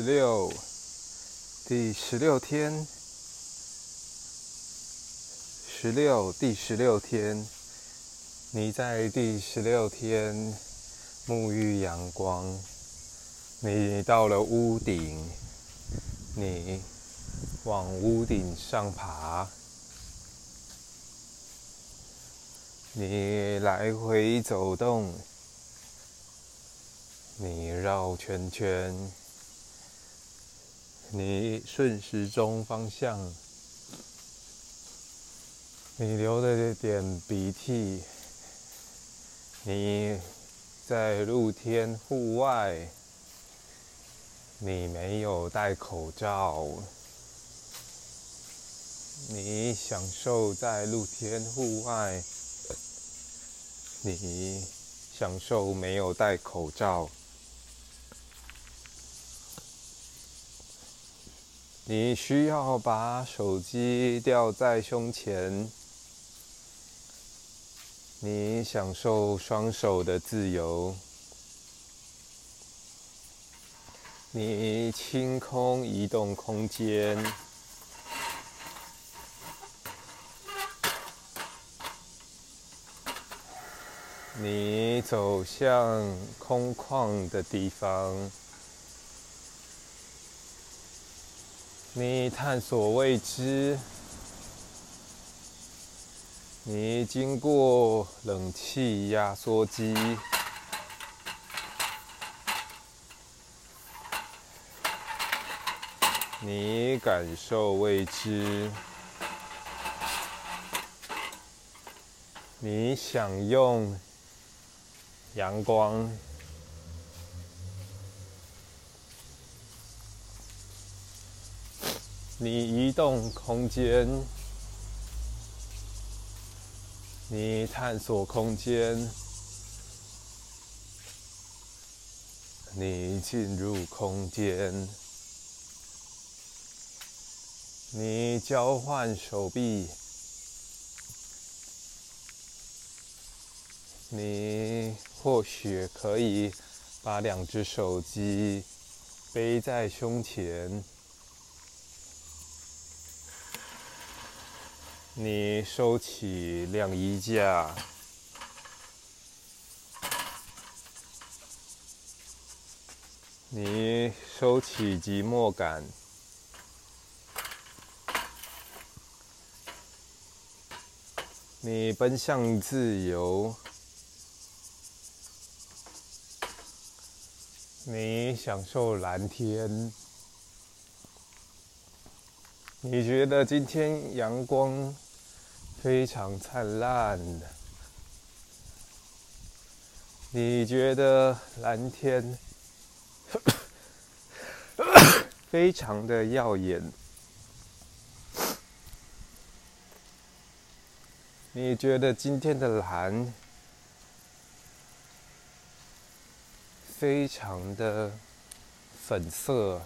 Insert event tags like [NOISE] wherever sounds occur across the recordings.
十六，第十六天，十六，第十六天，你在第十六天沐浴阳光，你到了屋顶，你往屋顶上爬，你来回走动。你绕圈圈，你顺时钟方向，你流了点鼻涕，你在露天户外，你没有戴口罩，你享受在露天户外，你享受没有戴口罩。你需要把手机吊在胸前，你享受双手的自由，你清空移动空间，你走向空旷的地方。你探索未知，你经过冷气压缩机，你感受未知，你享用阳光。你移动空间，你探索空间，你进入空间，你交换手臂，你或许可以把两只手机背在胸前。你收起晾衣架，你收起寂寞感，你奔向自由，你享受蓝天，你觉得今天阳光？非常灿烂，你觉得蓝天 [COUGHS] 非常的耀眼？你觉得今天的蓝非常的粉色？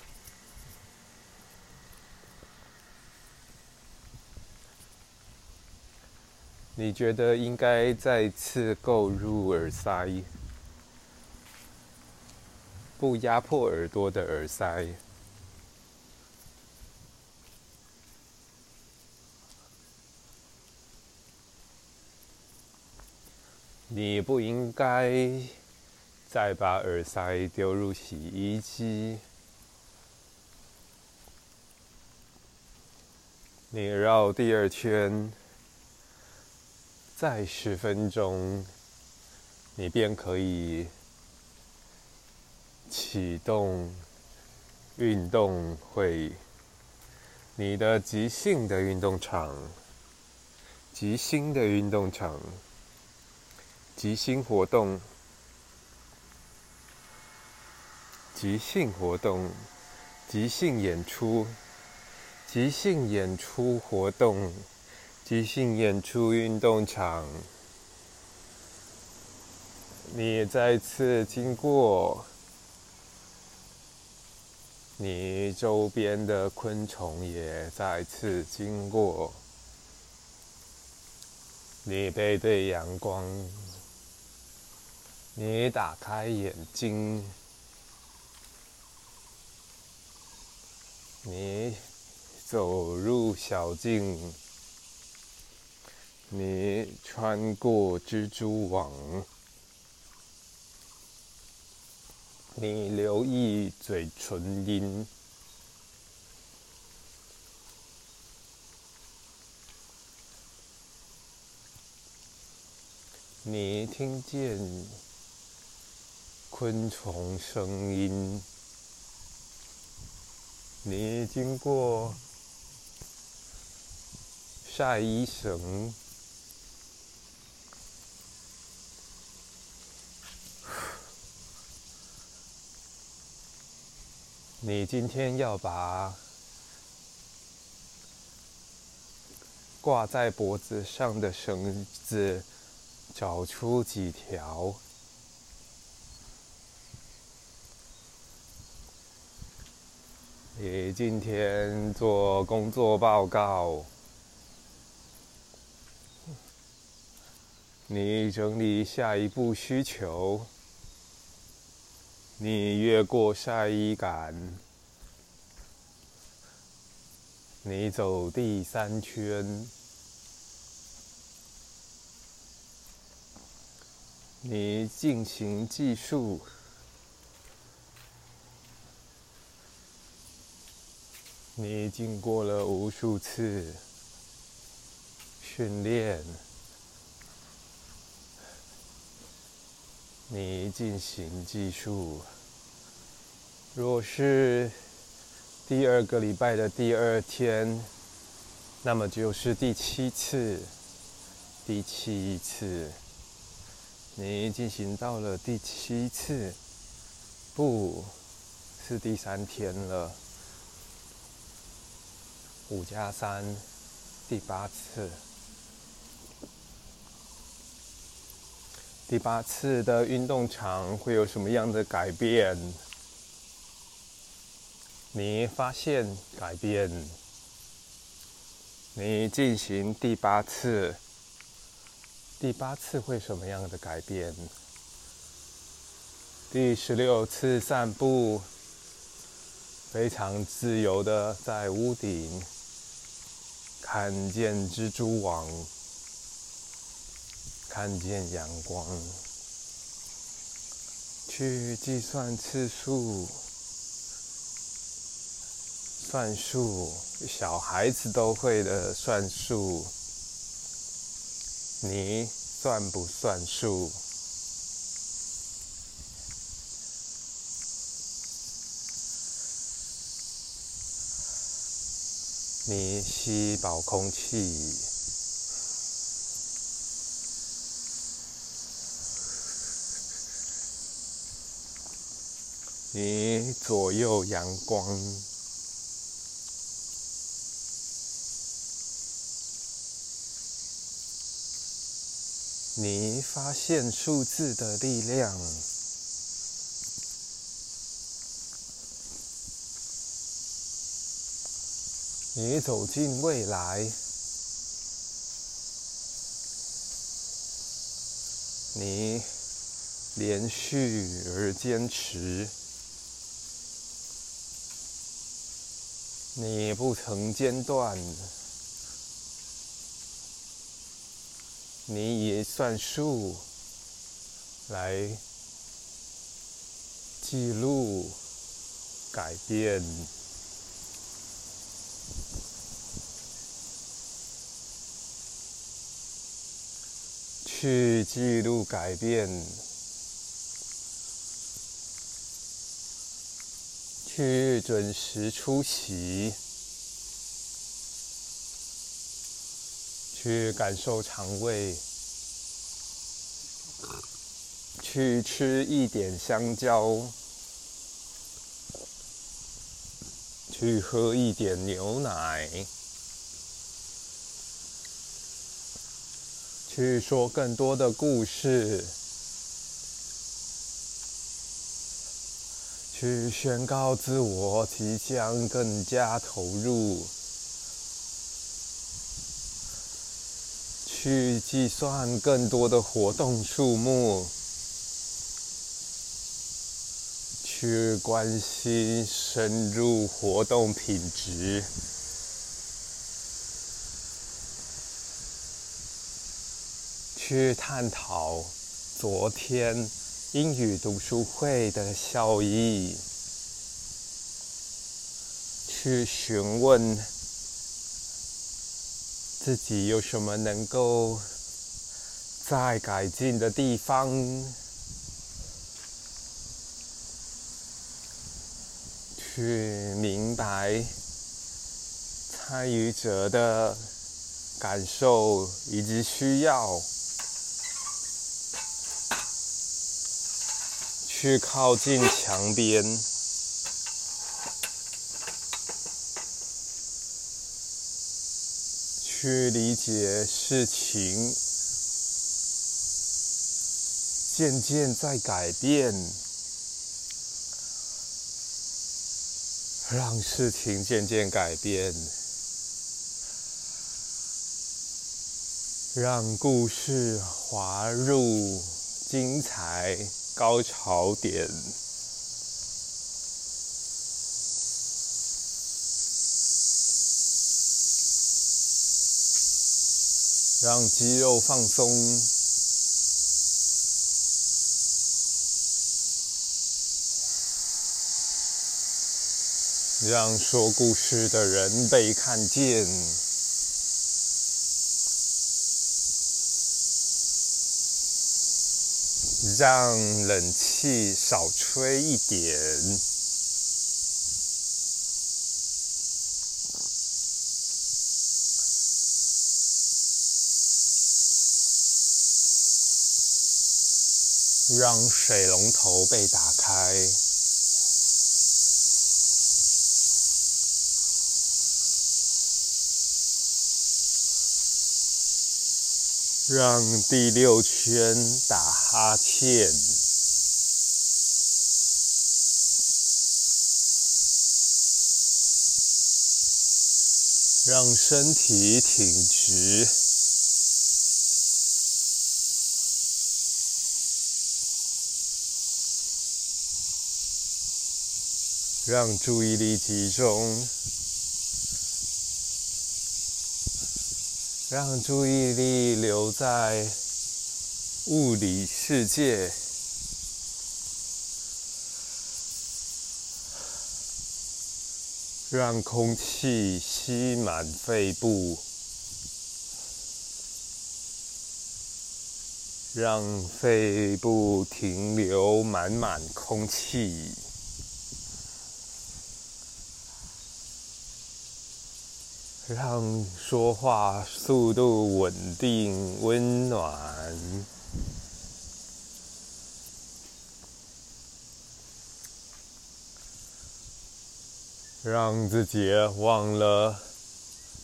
你觉得应该再次购入耳塞，不压迫耳朵的耳塞。你不应该再把耳塞丢入洗衣机。你绕第二圈。再十分钟，你便可以启动运动会。你的即兴的运动场，即兴的运动场，即兴活动，即兴活动，即兴演出，即兴演出活动。即兴演出运动场，你再次经过，你周边的昆虫也再次经过，你背对阳光，你打开眼睛，你走入小径，你穿过蜘蛛网，你留意嘴唇音。你听见昆虫声音，你经过晒衣绳，你今天要把挂在脖子上的绳子。找出几条。你今天做工作报告，你整理下一步需求，你越过晒衣杆，你走第三圈。你进行计数，你经过了无数次训练，你进行计数。若是第二个礼拜的第二天，那么就是第七次，第七次。你进行到了第七次，不是第三天了。五加三，第八次。第八次的运动场会有什么样的改变？你发现改变？你进行第八次。第八次会什么样的改变？第十六次散步，非常自由的在屋顶看见蜘蛛网，看见阳光，去计算次数，算数，小孩子都会的算数。你算不算数？你吸饱空气，你左右阳光。你发现数字的力量，你走进未来，你连续而坚持，你不曾间断。你以算数来记录改变，去记录改变，去准时出席。去感受肠胃，去吃一点香蕉，去喝一点牛奶，去说更多的故事，去宣告自我即将更加投入。去计算更多的活动数目，去关心深入活动品质，去探讨昨天英语读书会的效益，去询问自己有什么能够再改进的地方。去明白参与者的感受以及需要，去靠近墙边，去理解事情渐渐在改变。让事情渐渐改变，让故事滑入精彩高潮点，让肌肉放松。让说故事的人被看见，让冷气少吹一点，让水龙头被打开。让第六圈打哈欠，让身体挺直，让注意力集中。让注意力留在物理世界，让空气吸满肺部，让肺部停留满满空气。让说话速度稳定、温暖，让自己忘了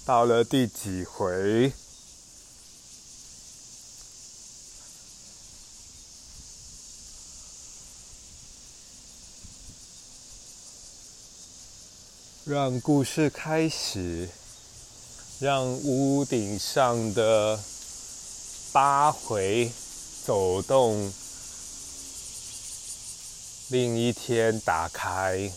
到了第几回，让故事开始。让屋顶上的八回走动，另一天打开，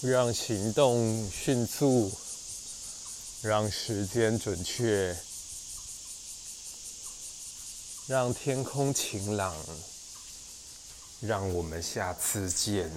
让行动迅速，让时间准确，让天空晴朗。让我们下次见。